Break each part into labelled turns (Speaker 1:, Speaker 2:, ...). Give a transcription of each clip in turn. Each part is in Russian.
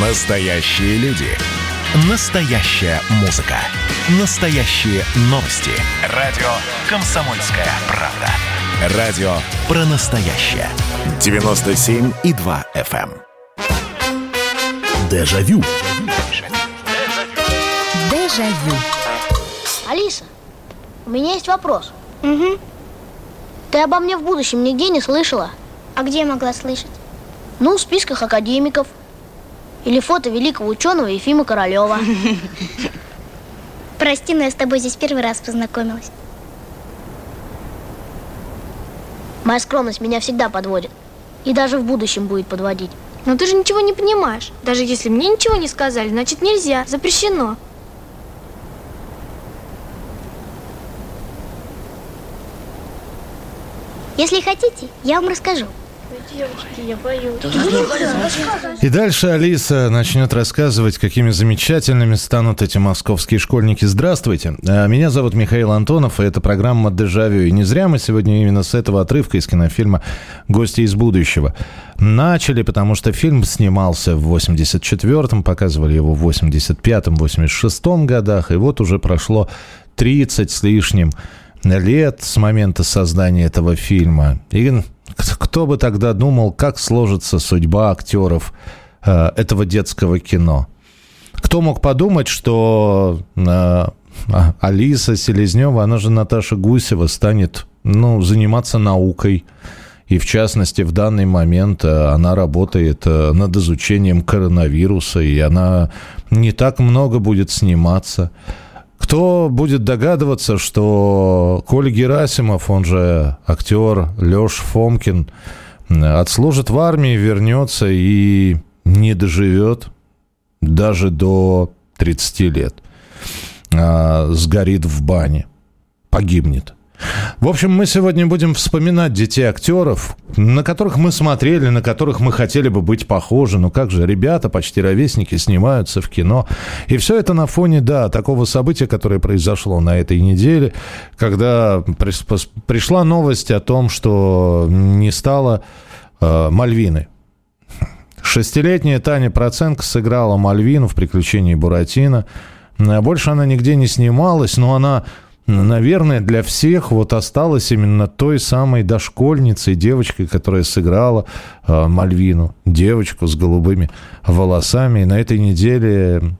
Speaker 1: Настоящие люди. Настоящая музыка. Настоящие новости. Радио «Комсомольская правда». Радио про настоящее. 97,2 FM. Дежавю.
Speaker 2: Дежавю.
Speaker 3: Алиса, у меня есть вопрос.
Speaker 2: Угу.
Speaker 3: Ты обо мне в будущем нигде не слышала?
Speaker 2: А где я могла слышать?
Speaker 3: Ну, в списках академиков. Или фото великого ученого Ефима Королева.
Speaker 2: Прости, но я с тобой здесь первый раз познакомилась.
Speaker 3: Моя скромность меня всегда подводит. И даже в будущем будет подводить.
Speaker 4: Но ты же ничего не понимаешь. Даже если мне ничего не сказали, значит нельзя, запрещено.
Speaker 2: Если хотите, я вам расскажу.
Speaker 4: Девочки, я боюсь.
Speaker 5: И дальше Алиса начнет рассказывать, какими замечательными станут эти московские школьники. Здравствуйте, А, меня зовут Михаил Антонов, и это программа «Дежавю». И не зря мы сегодня именно с этого отрывка из кинофильма «Гости из будущего» начали, потому что фильм снимался в 84-м, показывали его в 85-м, 86-м годах, и вот уже прошло 30 с лишним лет с момента создания этого фильма. И кто бы тогда думал, как сложится судьба актеров э, этого детского кино? Кто мог подумать, что э, а, Алиса Селезнева, она же Наташа Гусева, станет ну, заниматься наукой. И в частности, в данный момент э, она работает э, над изучением коронавируса, и она не так много будет сниматься. Кто будет догадываться, что Коля Герасимов, он же актер Леш Фомкин, отслужит в армии, вернется и не доживет даже до 30 лет. А, сгорит в бане, погибнет. В общем, мы сегодня будем вспоминать детей актеров, на которых мы смотрели, на которых мы хотели бы быть похожи. Ну как же, ребята, почти ровесники, снимаются в кино. И все это на фоне, да, такого события, которое произошло на этой неделе, когда пришла новость о том, что не стало э, Мальвины. Шестилетняя Таня Проценко сыграла Мальвину в «Приключении Буратино». Больше она нигде не снималась, но она наверное, для всех вот осталась именно той самой дошкольницей, девочкой, которая сыграла э, Мальвину, девочку с голубыми волосами. И на этой неделе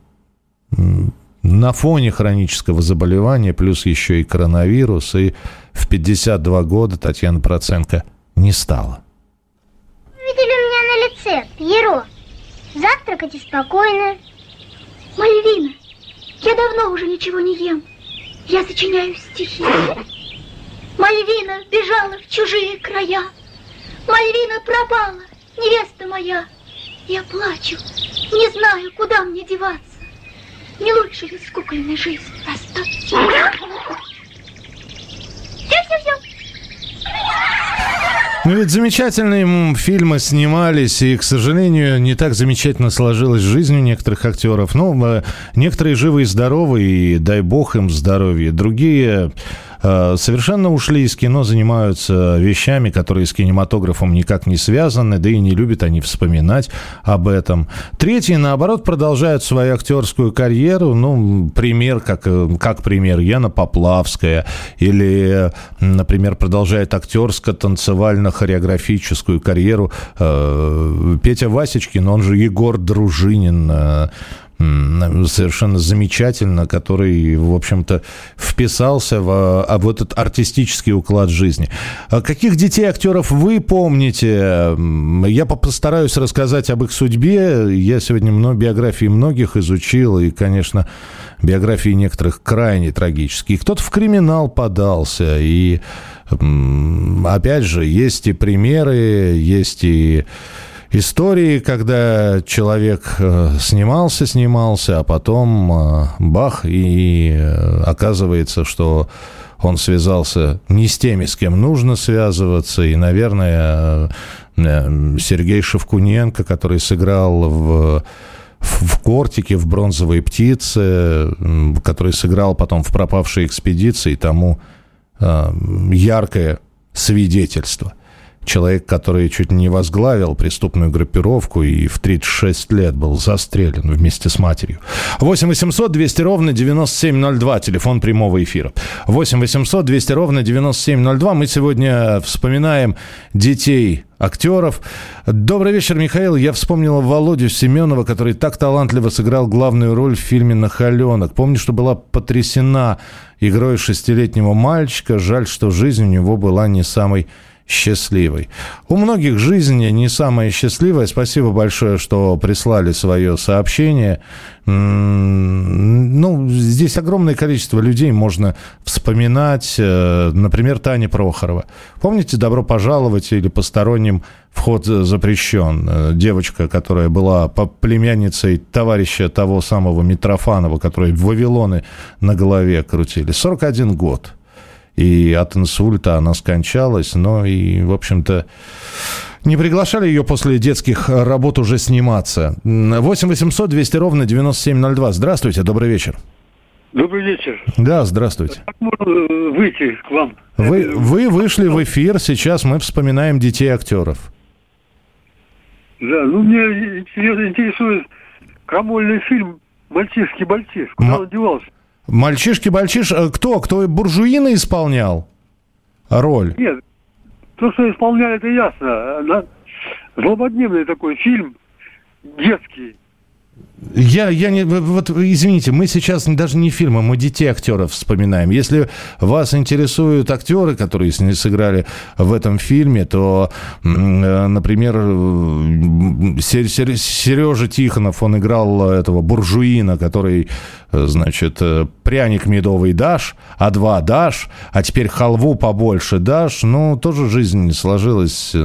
Speaker 5: м, на фоне хронического заболевания, плюс еще и коронавирус, и в 52 года Татьяна Проценко не стала.
Speaker 2: Видели у меня на лице, Пьеро. Завтракать и спокойно.
Speaker 6: Мальвина, я давно уже ничего не ем. Я сочиняю стихи. Мальвина бежала в чужие края. Мальвина пропала, невеста моя. Я плачу, не знаю, куда мне деваться. Не лучше ли с кукольной жизнью расстаться?
Speaker 5: Ну ведь замечательные фильмы снимались, и, к сожалению, не так замечательно сложилась жизнь у некоторых актеров. Ну, э, некоторые живы и здоровы, и дай бог им здоровья. Другие совершенно ушли из кино, занимаются вещами, которые с кинематографом никак не связаны, да и не любят они вспоминать об этом. Третьи, наоборот, продолжают свою актерскую карьеру. Ну, пример, как, э, как пример, Яна Поплавская. Или, э, например, продолжает актерско-танцевально-хореографическую карьеру э, Петя Васечкин, он же Егор Дружинин. Совершенно замечательно, который, в общем-то, вписался в, а, в этот артистический уклад жизни. А Каких детей актеров вы помните? Я по- постараюсь рассказать об их судьбе. Я сегодня много биографии многих изучил, и, конечно, биографии некоторых крайне трагические. Кто-то в криминал подался, и опять же, есть и примеры, есть и истории, когда человек э, снимался, снимался, а потом э, бах, и э, оказывается, что он связался не с теми, с кем нужно связываться, и, наверное, Сергей Шевкуненко, который сыграл в в «Кортике», в «Бронзовой птице», который сыграл потом в «Пропавшей экспедиции», тому яркое свидетельство. Человек, который чуть не возглавил преступную группировку и в 36 лет был застрелен вместе с матерью. 8 800 200 ровно 9702, телефон прямого эфира. 8 800 200 ровно 9702. Мы сегодня вспоминаем детей актеров. Добрый вечер, Михаил. Я вспомнила Володю Семенова, который так талантливо сыграл главную роль в фильме «Нахаленок». Помню, что была потрясена игрой шестилетнего мальчика. Жаль, что жизнь у него была не самой счастливой. У многих жизнь не самая счастливая. Спасибо большое, что прислали свое сообщение. Ну, здесь огромное количество людей можно вспоминать. Э, например, Таня Прохорова. Помните «Добро пожаловать» или «Посторонним вход запрещен»? Э, девочка, которая была племянницей товарища того самого Митрофанова, который в Вавилоны на голове крутили. 41 год и от инсульта она скончалась, но и, в общем-то, не приглашали ее после детских работ уже сниматься. 8 800 200 ровно 9702. Здравствуйте, добрый вечер.
Speaker 7: Добрый вечер.
Speaker 5: Да, здравствуйте.
Speaker 7: Как можно э, выйти к вам?
Speaker 5: Вы, вы вышли в эфир, сейчас мы вспоминаем детей актеров.
Speaker 7: Да, ну мне интересует крамольный фильм «Мальчишки-бальчиш». Куда М- он девался?
Speaker 5: Мальчишки-бальчиш, э, кто? Кто буржуина исполнял роль?
Speaker 7: Нет, то, что исполняли, это ясно. Злободневный такой фильм, детский.
Speaker 5: Я, я не, вот извините, мы сейчас даже не фильмы, мы детей актеров вспоминаем. Если вас интересуют актеры, которые сыграли в этом фильме, то, э, например, Сережа Тихонов, он играл этого буржуина, который, э, значит, э, пряник медовый дашь, а два дашь, а теперь халву побольше дашь. Ну, тоже жизнь не сложилась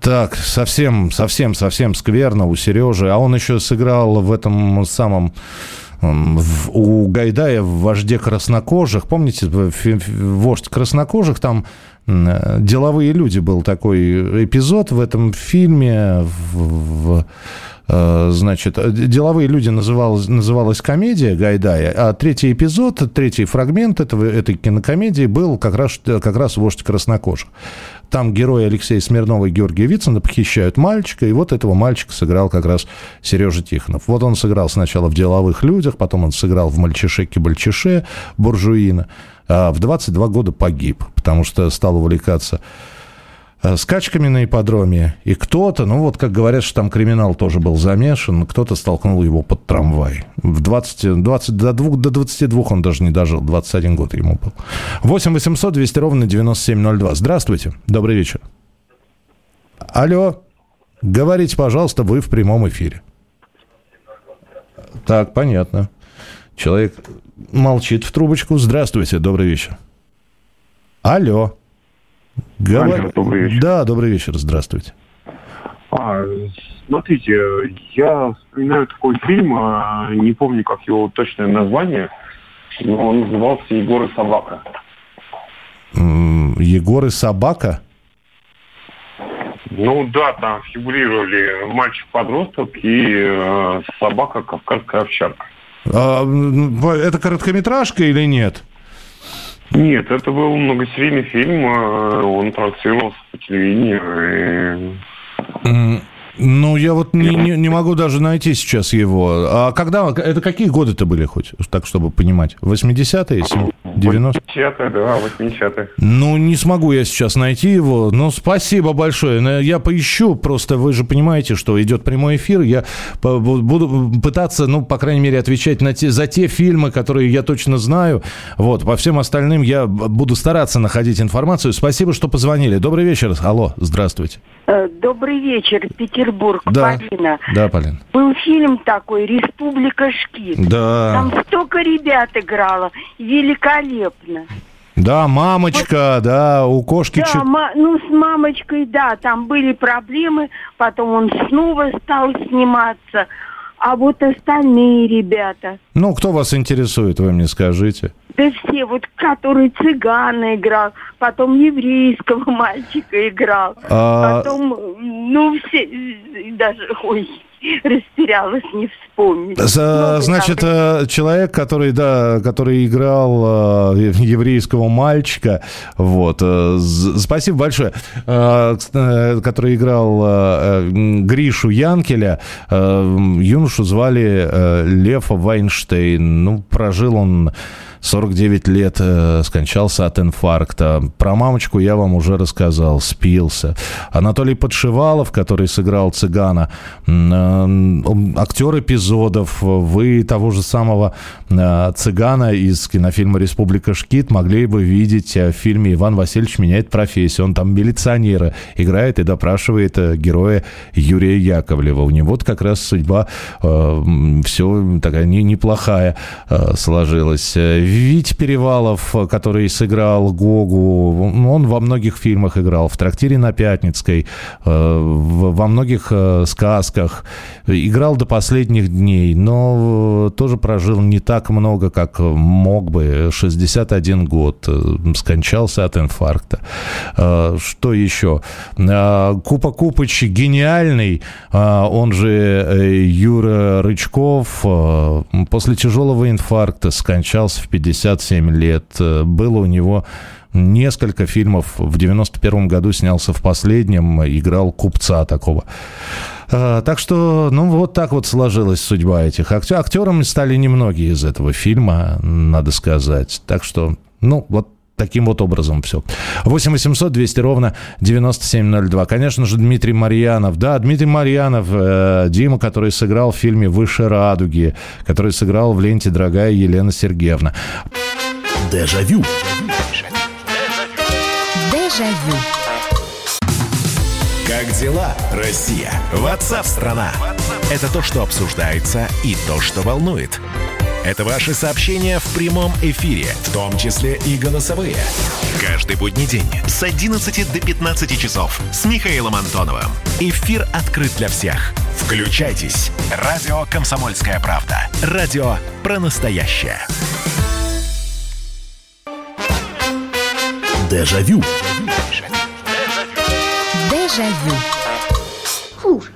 Speaker 5: так, совсем, совсем, совсем скверно у Сережи. А он еще сыграл в этом самом в, у Гайдая в «Вожде краснокожих». Помните, «Вождь краснокожих» там деловые люди был такой эпизод в этом фильме. В, в, э, значит, деловые люди называлась, называлась комедия Гайдая, а третий эпизод, третий фрагмент этого, этой кинокомедии был как раз, как раз «Вождь краснокожих». Там герои Алексея Смирнова и Георгия Вицина похищают мальчика, и вот этого мальчика сыграл как раз Сережа Тихонов. Вот он сыграл сначала в «Деловых людях», потом он сыграл в «Мальчишеке-бальчише» буржуина, а в 22 года погиб, потому что стал увлекаться скачками на ипподроме, и кто-то, ну вот как говорят, что там криминал тоже был замешан, кто-то столкнул его под трамвай. В 20, 20, до, 2, до 22 он даже не дожил, 21 год ему был. 8 800 200 ровно 9702. Здравствуйте, добрый вечер. Алло, говорите, пожалуйста, вы в прямом эфире. Так, понятно. Человек молчит в трубочку. Здравствуйте, добрый вечер. Алло. Говор... добрый вечер. Да, добрый вечер, здравствуйте.
Speaker 8: А, смотрите, я вспоминаю такой фильм, а, не помню, как его точное название, но он назывался «Егор и собака».
Speaker 5: «Егор и собака»?
Speaker 8: Ну да, там фигурировали мальчик-подросток и э, собака кавказская овчарка.
Speaker 5: А, это короткометражка или нет?
Speaker 8: Нет, это был многосерийный фильм, э, он транслировался по телевидению.
Speaker 5: И... Ну, я вот не, не, не могу даже найти сейчас его. А когда, это какие годы-то были хоть, так, чтобы понимать? 80-е, 90-е? 80-е,
Speaker 8: да, 80-е.
Speaker 5: Ну, не смогу я сейчас найти его, но спасибо большое. Я поищу, просто вы же понимаете, что идет прямой эфир, я буду пытаться, ну, по крайней мере, отвечать на те, за те фильмы, которые я точно знаю. Вот, по всем остальным я буду стараться находить информацию. Спасибо, что позвонили. Добрый вечер. Алло, здравствуйте.
Speaker 9: Э, добрый вечер, Петербург,
Speaker 5: да.
Speaker 9: Полина.
Speaker 5: Да, Полин.
Speaker 9: Был фильм такой «Республика Шкит».
Speaker 5: Да.
Speaker 9: Там столько ребят играло. Великолепно.
Speaker 5: Да, мамочка, вот, да, у кошки...
Speaker 9: Да, ма- ну с мамочкой, да, там были проблемы, потом он снова стал сниматься. А вот остальные ребята...
Speaker 5: Ну, кто вас интересует, вы мне скажите.
Speaker 9: Да все, вот который цыгана играл, потом еврейского мальчика играл, а... потом, ну, все, даже, ой, растерялась, не вспомнить.
Speaker 5: За, значит, э, человек, который, да, который играл э, еврейского мальчика, вот, э, спасибо большое, который играл Гришу Янкеля, юношу звали Лев Вайнштейн, ну, прожил он 49 лет э, скончался от инфаркта. Про мамочку я вам уже рассказал, спился. Анатолий Подшивалов, который сыграл цыгана, э, актер эпизодов, вы того же самого э, цыгана из кинофильма «Республика Шкит» могли бы видеть в фильме «Иван Васильевич меняет профессию». Он там милиционера играет и допрашивает героя Юрия Яковлева. У него как раз судьба все такая не, неплохая сложилась. Вить Перевалов, который сыграл Гогу, он во многих фильмах играл, в «Трактире на Пятницкой», э, во многих э, сказках, играл до последних дней, но тоже прожил не так много, как мог бы, 61 год, э, скончался от инфаркта. Что еще? Купа Купыч гениальный, он же Юра Рычков, после тяжелого инфаркта скончался в 57 лет. Э, было у него несколько фильмов. В 91 году снялся в последнем, играл купца такого. А, так что, ну, вот так вот сложилась судьба этих актеров. Актерами стали немногие из этого фильма, надо сказать. Так что, ну, вот Таким вот образом все. 8 800 200 ровно 9702. Конечно же, Дмитрий Марьянов. Да, Дмитрий Марьянов, э, Дима, который сыграл в фильме «Выше радуги», который сыграл в ленте «Дорогая Елена Сергеевна».
Speaker 1: Дежавю.
Speaker 10: Дежавю.
Speaker 1: Как дела, Россия? Ватсап-страна! Это то, что обсуждается и то, что волнует. Это ваши сообщения в прямом эфире, в том числе и голосовые. Каждый будний день с 11 до 15 часов с Михаилом Антоновым. Эфир открыт для всех. Включайтесь. Радио «Комсомольская правда». Радио про настоящее. Дежавю.
Speaker 10: Дежавю.
Speaker 6: Слушай,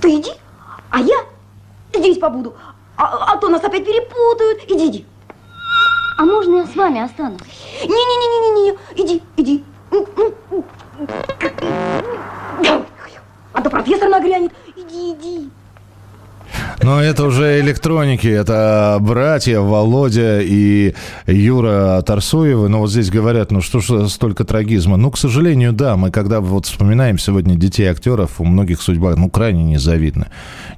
Speaker 6: ты иди, а я здесь побуду. А, а то нас опять перепутают. Иди, иди.
Speaker 3: А можно я с вами останусь?
Speaker 6: Не-не-не-не-не, иди, иди. А то профессор нагрянет. Иди, иди.
Speaker 5: Но это уже электроники, это братья Володя и Юра Тарсуевы. Но вот здесь говорят, ну что ж столько трагизма. Ну, к сожалению, да, мы когда вот вспоминаем сегодня детей актеров, у многих судьба, ну, крайне незавидна,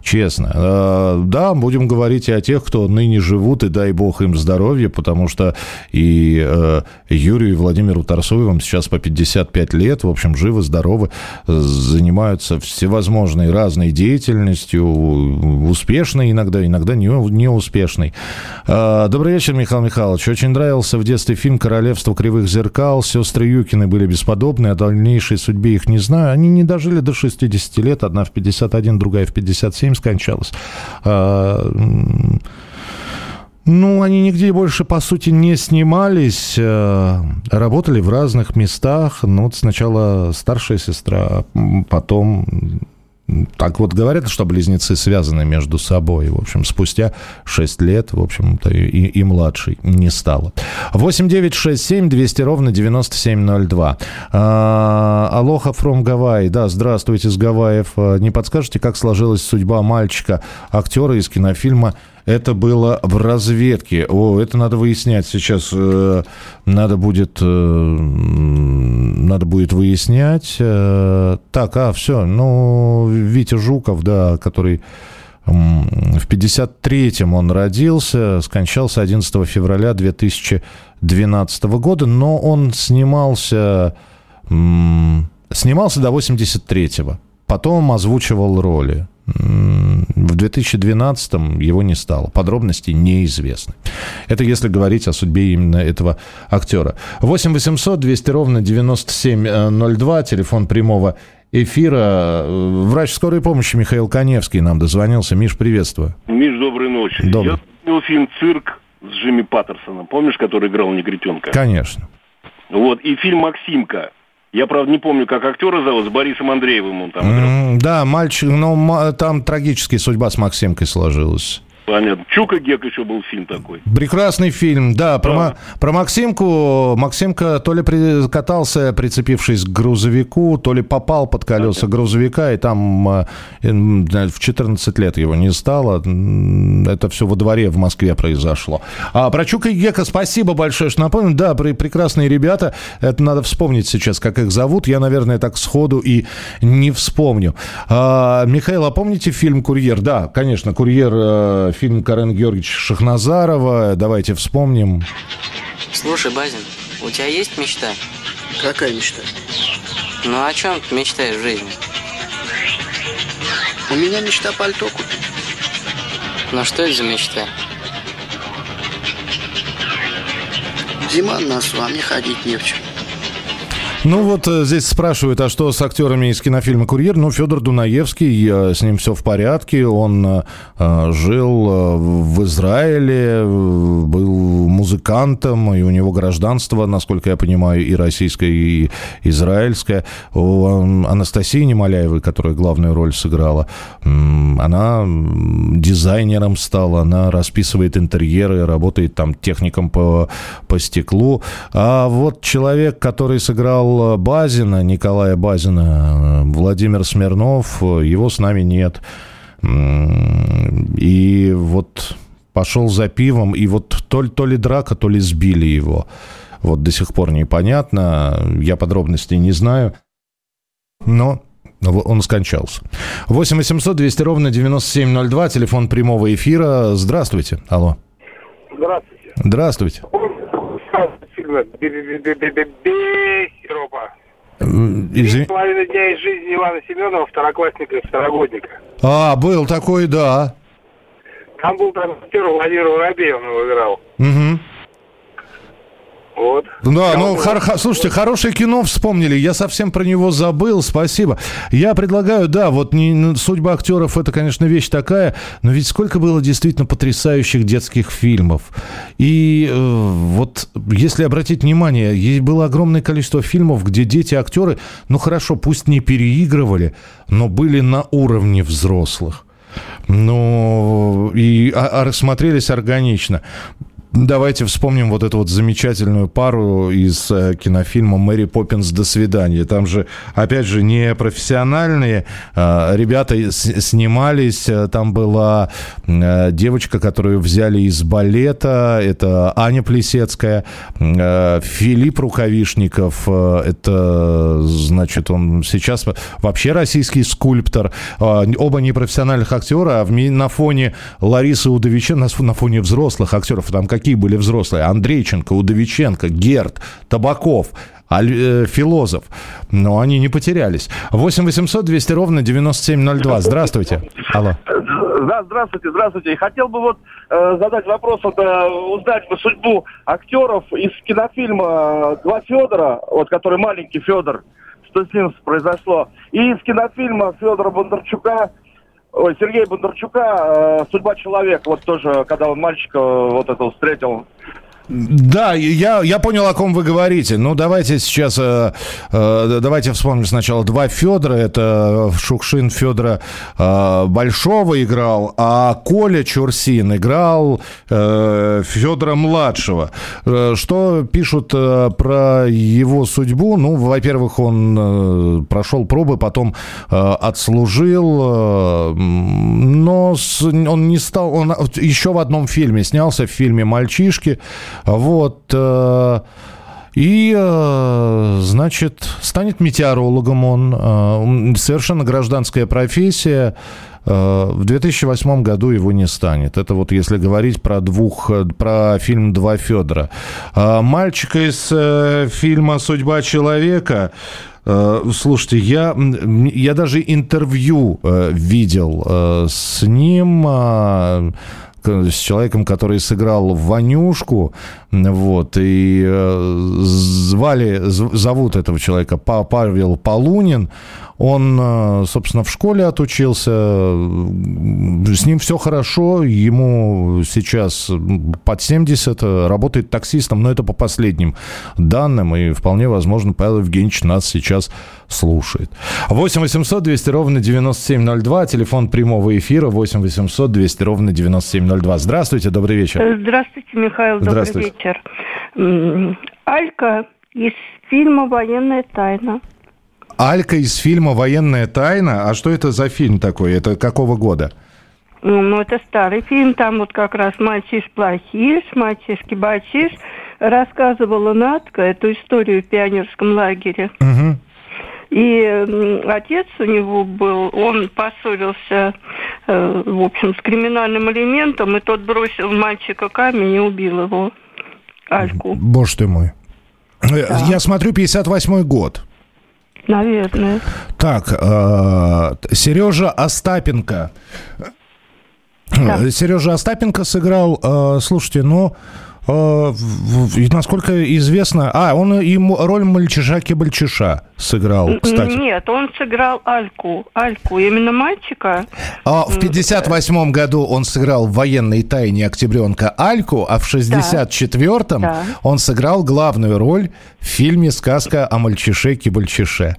Speaker 5: честно. А, да, будем говорить и о тех, кто ныне живут, и дай бог им здоровья, потому что и э, Юрию и Владимиру Тарсуевым сейчас по 55 лет, в общем, живы, здоровы, занимаются всевозможной разной деятельностью, успешно успешный иногда, иногда не, неуспешный. А, добрый вечер, Михаил Михайлович. Очень нравился в детстве фильм «Королевство кривых зеркал». Сестры Юкины были бесподобны, о дальнейшей судьбе их не знаю. Они не дожили до 60 лет. Одна в 51, другая в 57 скончалась. А, ну, они нигде больше, по сути, не снимались, э, работали в разных местах. Ну, вот сначала старшая сестра, потом так вот говорят, что близнецы связаны между собой. В общем, спустя 6 лет, в общем-то, и, и младший не стало. 8 9 6 7 200 ровно 9702. А, Алоха from Гавайи. Да, здравствуйте, с Гавайев. А, не подскажете, как сложилась судьба мальчика, актера из кинофильма это было в разведке. О, это надо выяснять сейчас. Э, надо будет, э, надо будет выяснять. Э, так, а, все. Ну, Витя Жуков, да, который в 53-м он родился, скончался 11 февраля 2012 года, но он снимался, снимался до 83-го. Потом озвучивал роли. В 2012-м его не стало. Подробности неизвестны. Это если говорить о судьбе именно этого актера. 8 800 200 ровно 9702, телефон прямого эфира. Врач скорой помощи Михаил Коневский нам дозвонился. Миш, приветствую.
Speaker 11: Миш, доброй ночи.
Speaker 5: Добрый.
Speaker 11: Я смотрел фильм «Цирк» с Джимми Паттерсоном. Помнишь, который играл Негритенка?
Speaker 5: Конечно.
Speaker 11: Вот. И фильм «Максимка». Я, правда, не помню, как актера зовут, с Борисом Андреевым он там играл.
Speaker 5: М, Да, мальчик, но там трагическая судьба с Максимкой сложилась.
Speaker 11: Понятно. Чука Гек еще был фильм такой.
Speaker 5: Прекрасный фильм, да. Про, Ма- про Максимку. Максимка то ли при- катался, прицепившись к грузовику, то ли попал под колеса грузовика, и там э, м, в 14 лет его не стало. Это все во дворе в Москве произошло. А про Чука и Гека спасибо большое, что напомнил. Да, при- прекрасные ребята. Это надо вспомнить сейчас, как их зовут. Я, наверное, так сходу и не вспомню. А, Михаил, а помните фильм «Курьер»? Да, конечно, «Курьер», э, фильм Карен Георгиевича Шахназарова. Давайте вспомним.
Speaker 12: Слушай, Базин, у тебя есть мечта?
Speaker 13: Какая мечта?
Speaker 12: Ну о чем ты мечтаешь в жизни?
Speaker 13: У меня мечта пальто купить.
Speaker 12: Ну что это за мечта?
Speaker 13: Зима на а мне ходить не в чем.
Speaker 5: Ну вот э, здесь спрашивают, а что с актерами из кинофильма «Курьер»? Ну, Федор Дунаевский, э, с ним все в порядке. Он э, жил в Израиле, был музыкантом, и у него гражданство, насколько я понимаю, и российское, и израильское. У Анастасии Немоляевой, которая главную роль сыграла, она дизайнером стала, она расписывает интерьеры, работает там техником по, по стеклу. А вот человек, который сыграл Базина, Николая Базина, э, Владимир Смирнов, э, его с нами нет. И вот пошел за пивом, и вот то ли, то ли драка, то ли сбили его. Вот до сих пор непонятно, я подробностей не знаю. Но он скончался. 8 800 200 ровно 9702, телефон прямого эфира. Здравствуйте. Алло.
Speaker 14: Здравствуйте.
Speaker 5: Здравствуйте.
Speaker 14: Фильма «Бе-бе-бе-бе-бе, Европа».
Speaker 5: Извини-
Speaker 14: Половина дня из жизни Ивана Семенова, второклассника и второгодника.
Speaker 5: А, был такой, да.
Speaker 14: Там был там актер Владимир Воробей, он его играл.
Speaker 5: Мгм.
Speaker 14: Вот.
Speaker 5: Да, ну, хор- хо- слушайте, хорошее кино вспомнили. Я совсем про него забыл. Спасибо. Я предлагаю, да, вот не, ну, судьба актеров это, конечно, вещь такая, но ведь сколько было действительно потрясающих детских фильмов. И э, вот, если обратить внимание, есть было огромное количество фильмов, где дети-актеры, ну хорошо, пусть не переигрывали, но были на уровне взрослых. Ну, и а- а смотрелись органично. Давайте вспомним вот эту вот замечательную пару из э, кинофильма «Мэри Поппинс. До свидания». Там же, опять же, не профессиональные э, ребята снимались. Э, Там была девочка, которую взяли из балета. Это Аня Плесецкая. Филипп Рукавишников. Это, значит, он сейчас вообще российский скульптор. Оба непрофессиональных актера, а на фоне Ларисы Удовиченко, на фоне взрослых актеров, там какие были взрослые? Андрейченко, Удовиченко, Герд, Табаков. Аль- э, Филозов. Но они не потерялись. 8 800 200 ровно 9702. Здравствуйте. Алло.
Speaker 15: Да, здравствуйте, здравствуйте. И Хотел бы вот э, задать вопрос, вот, э, узнать судьбу актеров из кинофильма «Два Федора», вот, который маленький Федор, что с ним произошло, и из кинофильма Федора Бондарчука, ой, Сергея Бондарчука э, «Судьба человека», вот тоже, когда он мальчика э, вот этого встретил.
Speaker 5: Да, я, я понял, о ком вы говорите. Ну, давайте сейчас, э, э, давайте вспомним сначала два Федора. Это Шукшин Федора э, Большого играл, а Коля Чурсин играл э, Федора Младшего. Э, что пишут э, про его судьбу? Ну, во-первых, он э, прошел пробы, потом э, отслужил, э, но с- он не стал, он еще в одном фильме снялся, в фильме «Мальчишки», вот, э, и, э, значит, станет метеорологом он, э, совершенно гражданская профессия, в 2008 году его не станет. Это вот если говорить про двух, про фильм «Два Федора». А Мальчика из фильма «Судьба человека» Слушайте, я, я даже интервью видел с ним, а, с человеком, который сыграл Ванюшку, вот, и э, звали, зовут этого человека Па- Павел Полунин, Он, э, собственно, в школе отучился, с ним все хорошо, ему сейчас под 70, э, работает таксистом, но это по последним данным, и вполне возможно Павел Евгеньевич нас сейчас слушает. 8 800 200 ровно 9702, телефон прямого эфира 8 800 200 ровно 9702. Здравствуйте, добрый вечер.
Speaker 16: Здравствуйте, Михаил, добрый
Speaker 5: Здравствуйте.
Speaker 16: вечер. М, Алька из фильма «Военная тайна».
Speaker 5: Алька из фильма «Военная тайна». А что это за фильм такой? Это какого года?
Speaker 16: Ну, ну, это старый фильм, там вот как раз мальчиш-плохиш, мальчишки-бачиш. Рассказывала Натка эту историю в пионерском лагере. И м, отец у него был, он поссорился, э, в общем, с криминальным элементом, и тот бросил мальчика камень и убил его, Альку.
Speaker 5: Боже ты мой. Э, Я смотрю, 58 год.
Speaker 16: Наверное.
Speaker 5: Так, э, Сережа Остапенко. Сережа Остапенко сыграл, э, слушайте, ну, э, и насколько известно... А, он м- роль мальчиша-кибальчиша сыграл, кстати.
Speaker 16: Нет, он сыграл Альку. Альку, именно мальчика.
Speaker 5: А в 58 году он сыграл в военной тайне октябренка Альку, а в 64-м
Speaker 16: Да.
Speaker 5: он сыграл главную роль в фильме «Сказка о мальчише-кибальчише».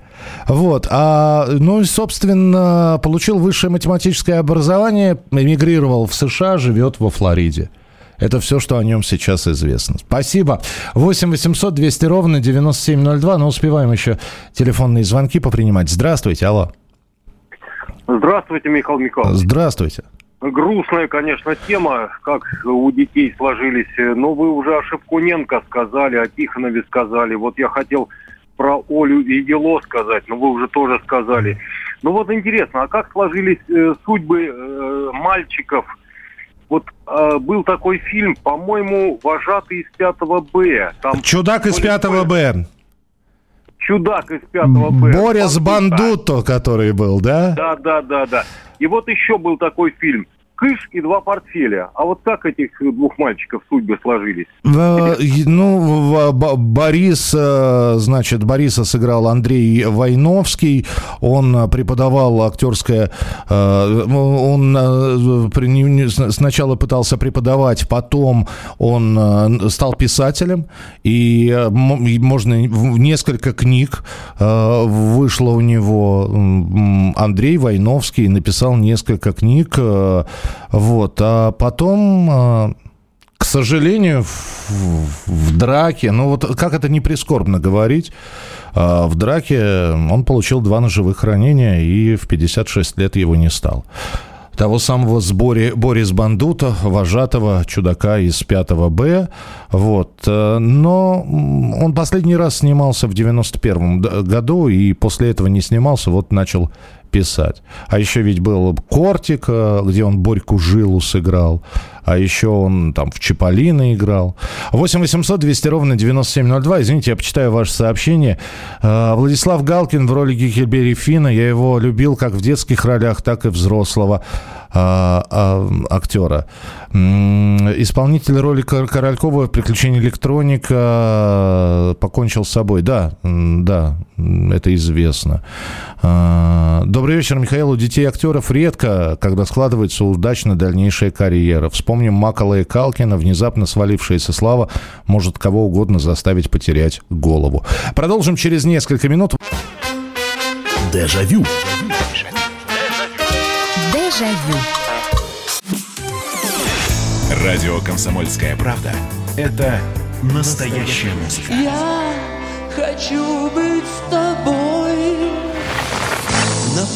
Speaker 5: Вот, а, ну и, собственно, получил высшее математическое образование, эмигрировал в США, живет во Флориде. Это все, что о нем сейчас известно. Спасибо. 8 800 200 ровно 9702. Но успеваем еще телефонные звонки попринимать. Здравствуйте, алло.
Speaker 7: Здравствуйте, Михаил Михайлович.
Speaker 5: Здравствуйте.
Speaker 7: Грустная, конечно, тема, как у детей сложились. Но вы уже о Шевкуненко сказали, о Тихонове сказали. Вот я хотел про Олю и Ело сказать, но вы уже тоже сказали. Ну вот интересно, а как сложились э, судьбы э, мальчиков? Вот э, был такой фильм, по-моему, «Вожатый из 5 Б». Там
Speaker 5: Чудак из 5 Б.
Speaker 7: Чудак из 5 Б.
Speaker 5: Боря с Бандутто, который был, да?
Speaker 7: Да, да, да, да. И вот еще был такой фильм «Кыш и два портфеля». А вот как этих двух мальчиков судьбы сложились?
Speaker 5: Ну, Борис, э, значит, Бориса сыграл Андрей Войновский. Он э, преподавал актерское... э, ну, Он сначала пытался преподавать, потом он стал писателем. И можно несколько книг вышло у него. Андрей Войновский написал несколько книг. Вот. А потом... э, к сожалению, в, в драке, ну вот как это не прискорбно говорить, а, в драке он получил два ножевых ранения и в 56 лет его не стал. Того самого с Бори, Борис Бандута, вожатого чудака из 5 Б. Вот. э, Но он последний раз снимался в 91 д- году и после этого не снимался, вот начал писать. А еще ведь был Кортик, э, где он Борьку Жилу сыграл. А еще он там в Чиполлино играл. 8 800 200 ровно 9702. Извините, я почитаю ваше сообщение. Э, Владислав Галкин в роли Гекельбери Фина. Я его любил как в детских ролях, так и взрослого а, а, актера. Исполнитель роли Кор- Королькова в «Приключении электроника» покончил с собой. Да, да, это известно. Добрый вечер, Михаил. У детей актеров редко, когда складывается удачно дальнейшая карьера. Вспомним Макала и Калкина. Внезапно свалившаяся слава может кого угодно заставить потерять голову. Продолжим через несколько минут.
Speaker 1: Дежавю.
Speaker 10: Дежавю.
Speaker 1: Радио «Комсомольская правда» — это настоящая музыка.
Speaker 17: Я хочу быть с тобой.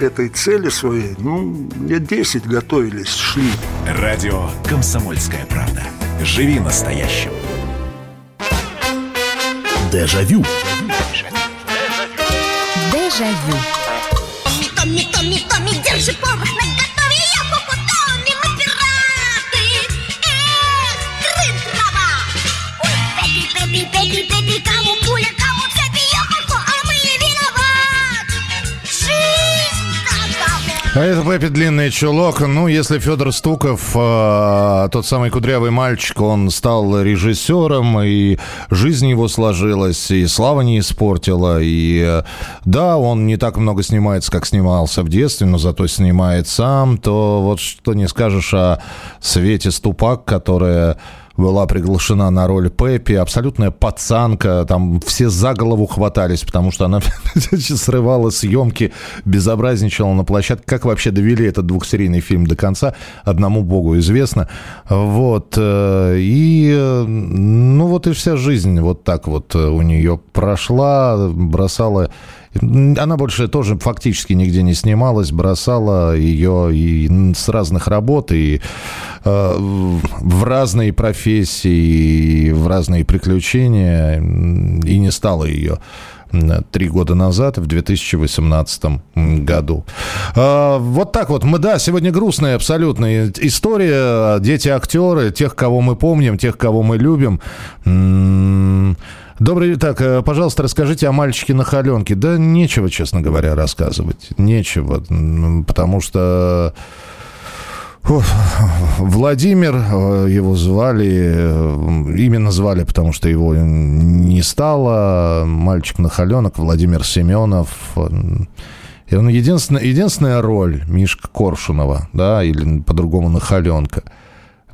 Speaker 18: к этой цели своей, ну, лет 10 готовились, шли.
Speaker 1: Радио «Комсомольская правда». Живи настоящим. Дежавю.
Speaker 10: Дежавю.
Speaker 2: Томми, Томми, Томми, Томми, держи порох на
Speaker 5: А это Пеппи Длинный Чулок. Ну, если Федор Стуков, э, тот самый кудрявый мальчик, он стал режиссером, и жизнь его сложилась, и слава не испортила. И э, да, он не так много снимается, как снимался в детстве, но зато снимает сам, то вот что не скажешь о Свете Ступак, которая была приглашена на роль Пеппи, абсолютная пацанка, там все за голову хватались, потому что она срывала съемки, безобразничала на площадке. Как вообще довели этот двухсерийный фильм до конца, одному богу известно. Вот. э, И, э, ну вот и вся жизнь вот так вот э, у нее прошла, бросала она больше тоже фактически нигде не снималась, бросала ее и с разных работ, и э, в разные профессии, и в разные приключения, и не стала ее три года назад, в 2018 году. А, Вот так вот. Мы, да, сегодня грустная абсолютно история. Дети-актеры, тех, кого мы помним, тех, кого мы любим. Добрый так, э, пожалуйста, расскажите о мальчике на холенке. Да нечего, честно говоря, рассказывать. Нечего. Потому что... Владимир, э, его звали, э, именно звали, потому что его не стало. Мальчик на холенок, Владимир Семенов. И он единственная, единственная роль Мишка Коршунова, да, или по-другому Нахаленка.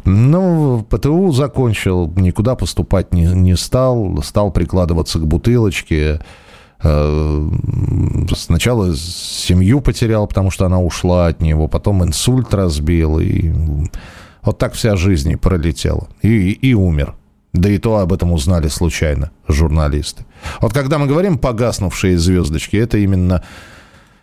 Speaker 5: Ну, ПТУ закончил, никуда поступать не, не стал, стал прикладываться к бутылочке. Э, Сначала семью потерял, потому что она ушла от него, потом инсульт разбил, и вот так вся жизнь и пролетела. И, и умер. Да и то об этом узнали случайно журналисты. Вот когда мы говорим «погаснувшие звездочки», это именно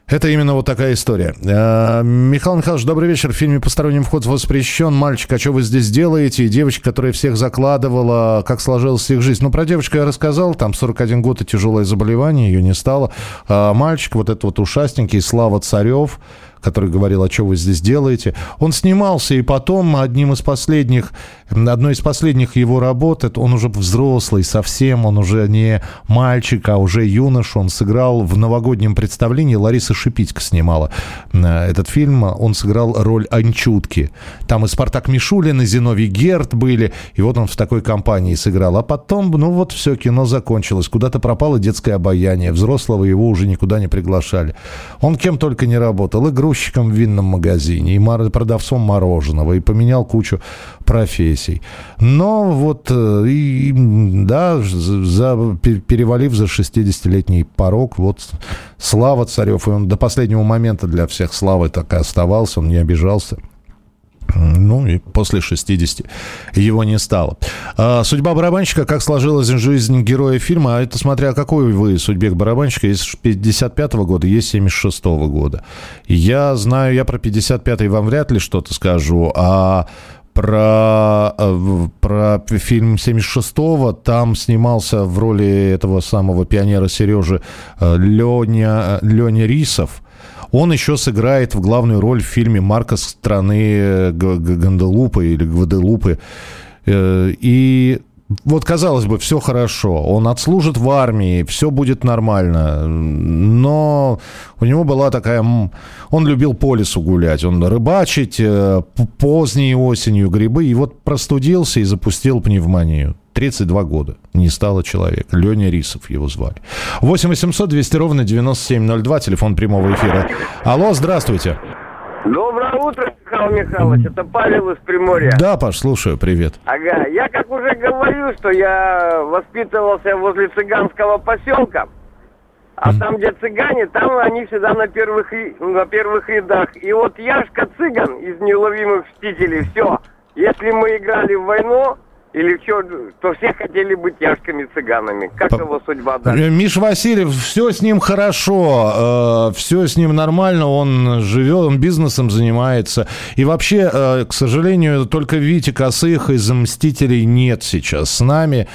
Speaker 5: это именно вот такая история. Э, Михаил Михайлович, добрый вечер. В фильме «Посторонним вход воспрещен». Мальчик, а что вы здесь делаете? Девочка, которая всех закладывала, как сложилась их жизнь. Ну, про девочку я рассказал. Там 41 год и тяжелое заболевание, ее не стало. А мальчик, вот этот вот ушастенький, Слава Царев, который говорил, а что вы здесь делаете. Он снимался, и потом одним из последних, одной из последних его работ, это он уже взрослый совсем, он уже не мальчик, а уже юнош, он сыграл в новогоднем представлении, Лариса Шипитько снимала э, этот фильм, он сыграл роль Анчутки. Там и Спартак Мишулин, и Зиновий Герт были, и вот он в такой компании сыграл. А потом, ну вот все, кино закончилось, куда-то пропало детское обаяние, взрослого его уже никуда не приглашали. Он кем только не работал, и грузчиком в винном магазине, и продавцом мороженого, и поменял кучу профессий. Но вот, э, и, да, за, пе- перевалив за 60-летний порог, вот Слава Царев, и он до последнего момента для всех Славой так и оставался, он не обижался. Ну и после 60 его не стало. А, судьба барабанщика, как сложилась жизнь героя фильма, а это смотря какой вы судьбе барабанщика, есть 55 года, есть 76 года. Я знаю, я про 55 вам вряд ли что-то скажу, а про, э, про фильм 76-го. Там снимался в роли этого самого пионера Сережи э, Леня, Леня Рисов. Он еще сыграет в главную роль в фильме «Марка страны э, Ганделупы» или Гваделупы. Э, И вот, казалось бы, все хорошо. Он отслужит в армии, все будет нормально. Но у него была такая... Он любил по лесу гулять. Он рыбачить э, поздней осенью грибы. И вот простудился и запустил пневмонию. 32 года. Не стало человека. Леня Рисов его звали. 8 800 200 ровно 9702. Телефон прямого эфира. Алло, здравствуйте.
Speaker 14: Доброе утро, Михаил Михайлович. Это Павел из Приморья.
Speaker 5: Да, Паш, слушаю. Привет.
Speaker 14: Ага, я как уже говорил, что я воспитывался возле цыганского поселка. А там, где цыгане, там они всегда на первых, на первых рядах. И вот Яшка цыган из неуловимых мстителей, все. Если мы играли в войну или в чё, то все хотели быть Яшками цыганами. Как его судьба дальше?
Speaker 5: Э, Миш Васильев, все с ним хорошо, все с ним нормально, он живет, он бизнесом занимается. И вообще, э, к сожалению, только Вити Косых из «Мстителей» нет сейчас с нами.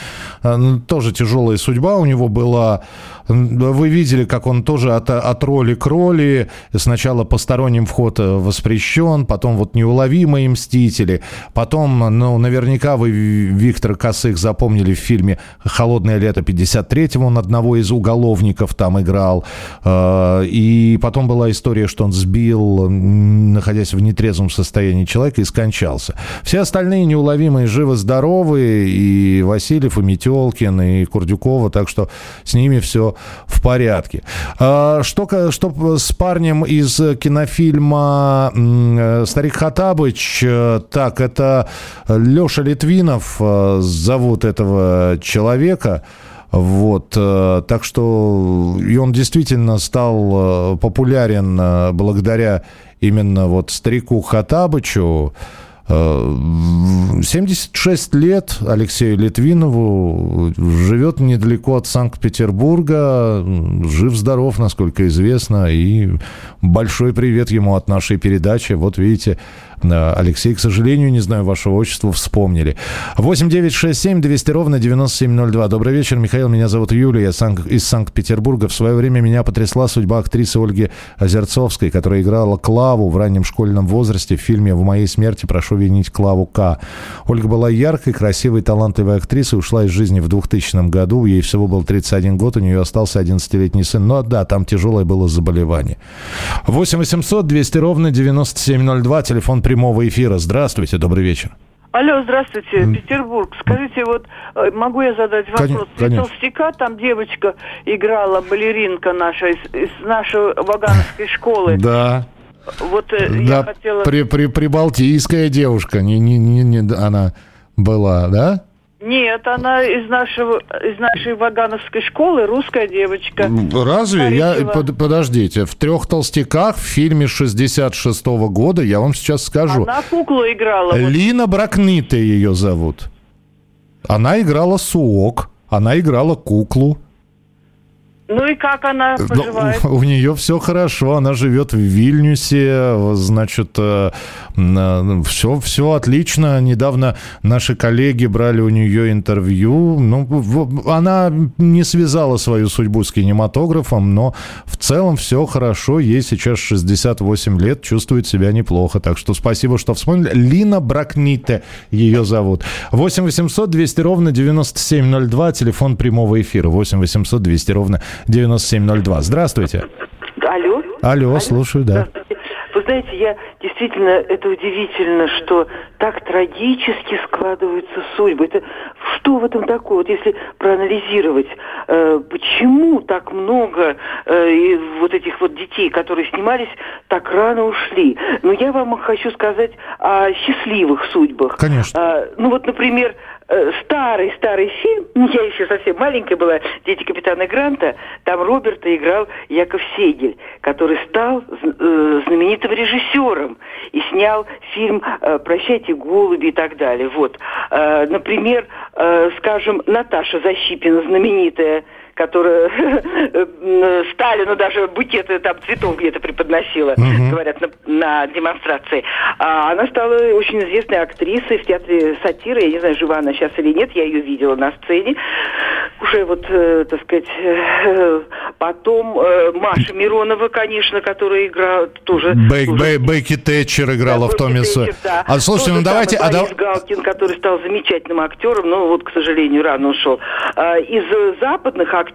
Speaker 5: Э, ну, Тоже тяжелая судьба у него была. Вы видели, как он тоже от, от роли к роли. Сначала посторонним вход э, воспрещен, потом вот неуловимые мстители. Потом, ну, наверняка вы Виктора Косых запомнили в фильме «Холодное лето 53-го». Он одного из уголовников там играл. Э, И потом была история, что он сбил, находясь в нетрезвом состоянии человека, и скончался. Все остальные неуловимые живы-здоровы. И Васильев, и Метелкин, и Курдюкова. Так что с ними все в порядке. А, Что, что с парнем из кинофильма э, «Старик Хатабыч», э, так, это Леша Литвинов э, зовут этого человека. Вот, так что и он действительно стал популярен благодаря именно вот старику Хатабычу. Э, 76 лет Алексею Литвинову, живет недалеко от Санкт-Петербурга, жив-здоров, насколько известно, и большой привет ему от нашей передачи. Вот видите, Алексей, к сожалению, не знаю вашего отчества, вспомнили. 8 9 6 7 200 ровно 9702. Добрый вечер, Михаил, меня зовут Юлия, я сан- из Санкт-Петербурга. В свое время меня потрясла судьба актрисы Ольги Озерцовской, которая играла Клаву в раннем школьном возрасте в фильме «В моей смерти прошу винить Клаву К». Ольга была яркой, красивой, талантливой актрисой, ушла из жизни в 2000 году, ей всего был 31 год, у нее остался 11-летний сын. Но да, там тяжелое было заболевание. 8 800 200 ровно 9702, телефон прямого эфира. Здравствуйте, добрый вечер.
Speaker 19: Алло, здравствуйте, Петербург. Скажите, вот э, могу я задать вопрос?
Speaker 5: конечно.
Speaker 19: Толстяка там девочка играла, балеринка наша из, из нашей Вагановской школы.
Speaker 5: Да.
Speaker 19: Вот э, я
Speaker 5: Да,
Speaker 19: хотела...
Speaker 5: при, при, прибалтийская девушка, не, не, не, не- она была, да?
Speaker 19: Нет, она из нашего из нашей Вагановской школы, русская девочка.
Speaker 5: Разве? Я,
Speaker 19: Старичева.
Speaker 5: под- подождите, в «Трех толстяках» в фильме 66 года, я вам сейчас скажу,
Speaker 19: Она куклу играла. вот.
Speaker 5: Лина Бракнита ее зовут. Она играла Суок, она играла куклу.
Speaker 19: Ну и как она
Speaker 5: Ну,
Speaker 19: поживает?
Speaker 5: У, нее все хорошо, она живет в Вильнюсе, значит, все, все отлично. Недавно наши коллеги брали у нее интервью. Ну, в- она не связала свою судьбу с кинематографом, но в целом все хорошо. Ей сейчас 68 лет, чувствует себя неплохо. Так что спасибо, что вспомнили. Лина Бракните ее зовут. 8 800 200 ровно 9702, телефон прямого эфира. 8 800 200 ровно 9702. Здравствуйте.
Speaker 19: Алло?
Speaker 5: Алло, слушаю, да.
Speaker 19: Вы знаете, я действительно, это удивительно, что так трагически складываются судьбы. Это что в этом такое? Вот если проанализировать, э, почему так много э, вот этих вот детей, которые снимались, так рано ушли? Ну, я вам хочу сказать о счастливых судьбах.
Speaker 5: Конечно.
Speaker 19: А, ну, вот, например, э, старый-старый фильм, я еще совсем маленькая была, «Дети капитана Гранта», там Роберта играл Яков Сегель, который стал э, знаменитым режиссером и снял фильм э, «Прощайте, голуби» и так далее. Вот. Э, Например, э, скажем, Наташа Защипина, знаменитая, которая э, Сталину даже букеты там цветов где-то преподносила,
Speaker 20: Мгм.
Speaker 19: говорят, на, на демонстрации. А она стала очень известной актрисой в театре сатиры. Я не знаю, жива она сейчас или нет, я ее видела на сцене. Уже вот, э, так сказать, э, потом э, Маша Миронова, конечно, которая играла тоже...
Speaker 5: Бек-
Speaker 19: тоже-
Speaker 5: Бе- Бекки Тэтчер играла в Томе Сойере.
Speaker 19: да.
Speaker 5: А слушайте, ну давайте... а да-
Speaker 19: Борис Галкин, который стал замечательным актером, но вот, к сожалению, рано ушел. А, Из э, западных актеров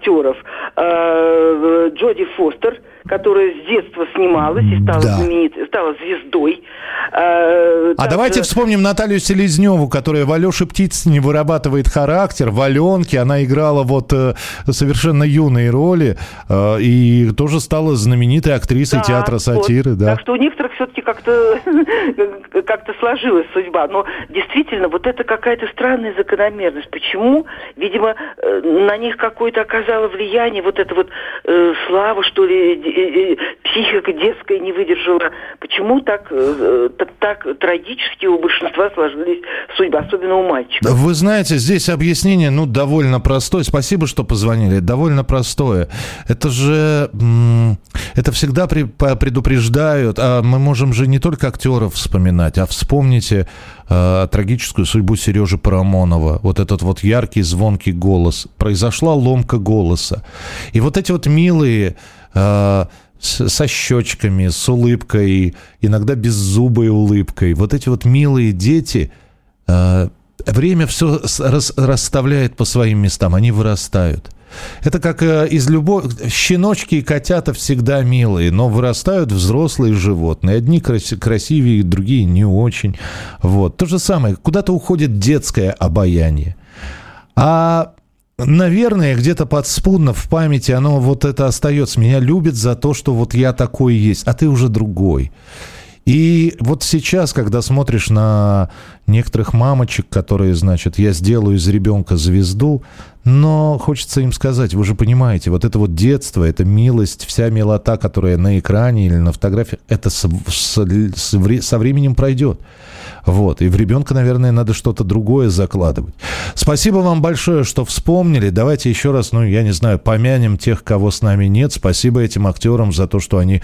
Speaker 19: э, Джоди Фостер, которая с детства снималась и стала
Speaker 5: Да.
Speaker 19: знаменитой, стала звездой. Э,
Speaker 5: А
Speaker 19: также-
Speaker 5: давайте вспомним Наталью Селезневу, которая в Алёше Птицыне вырабатывает характер. В Аленке она играла вот э, совершенно юные роли э, и тоже стала знаменитой актрисой
Speaker 19: Да,
Speaker 5: театра
Speaker 19: вот.
Speaker 5: сатиры. Да.
Speaker 19: Так что у некоторых все-таки как-то как-то сложилась судьба. Но действительно, вот это какая-то странная закономерность. Почему? Видимо, э, на них какое-то оказало влияние, вот это вот э, слава, что ли, д- э, э, психика детская не выдержала. Почему так, э, так, так трагически у большинства сложились судьбы, особенно у мальчиков?
Speaker 5: Вы знаете, здесь объяснение, ну, довольно простое. Спасибо, что позвонили. Довольно простое. Это же... Это всегда предупреждают. А мы можем же не только актеров вспоминать, а вспомните э, трагическую судьбу Сережи Парамонова. Вот этот вот яркий, звонкий голос. Произошла ломка голоса. И вот эти вот милые... э, со щечками, с улыбкой, иногда беззубой улыбкой. Вот эти вот милые дети, э, время все расставляет по своим местам, они вырастают. Это как э, из любой... Щеночки и котята всегда милые, но вырастают взрослые животные. Одни крас... красивее, другие не очень. Вот. То же самое. Куда-то уходит детское обаяние. А Наверное, где-то подспудно в памяти оно вот это остается. Меня любят за то, что вот я такой есть, а ты уже другой. И вот сейчас, когда смотришь на некоторых мамочек, которые, значит, я сделаю из ребенка звезду, но хочется им сказать, вы же понимаете, вот это вот детство, это милость, вся милота, которая на экране или на фотографии, это со, со, со временем пройдет. Вот. И в ребенка, наверное, надо что-то другое закладывать. Спасибо вам большое, что вспомнили. Давайте еще раз, ну, я не знаю, помянем тех, кого с нами нет. Спасибо этим актерам за то, что они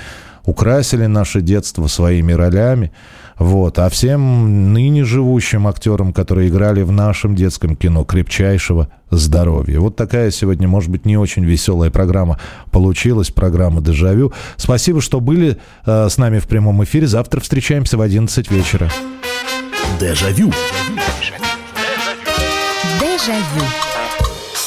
Speaker 5: украсили наше детство своими ролями. Вот. А всем ныне живущим актерам, которые играли в нашем детском кино, крепчайшего здоровья. Вот такая сегодня, может быть, не очень веселая программа получилась, программа «Дежавю». Спасибо, что были э, с нами в прямом эфире. Завтра встречаемся в 11 вечера.
Speaker 1: Дежавю.
Speaker 10: Дежавю.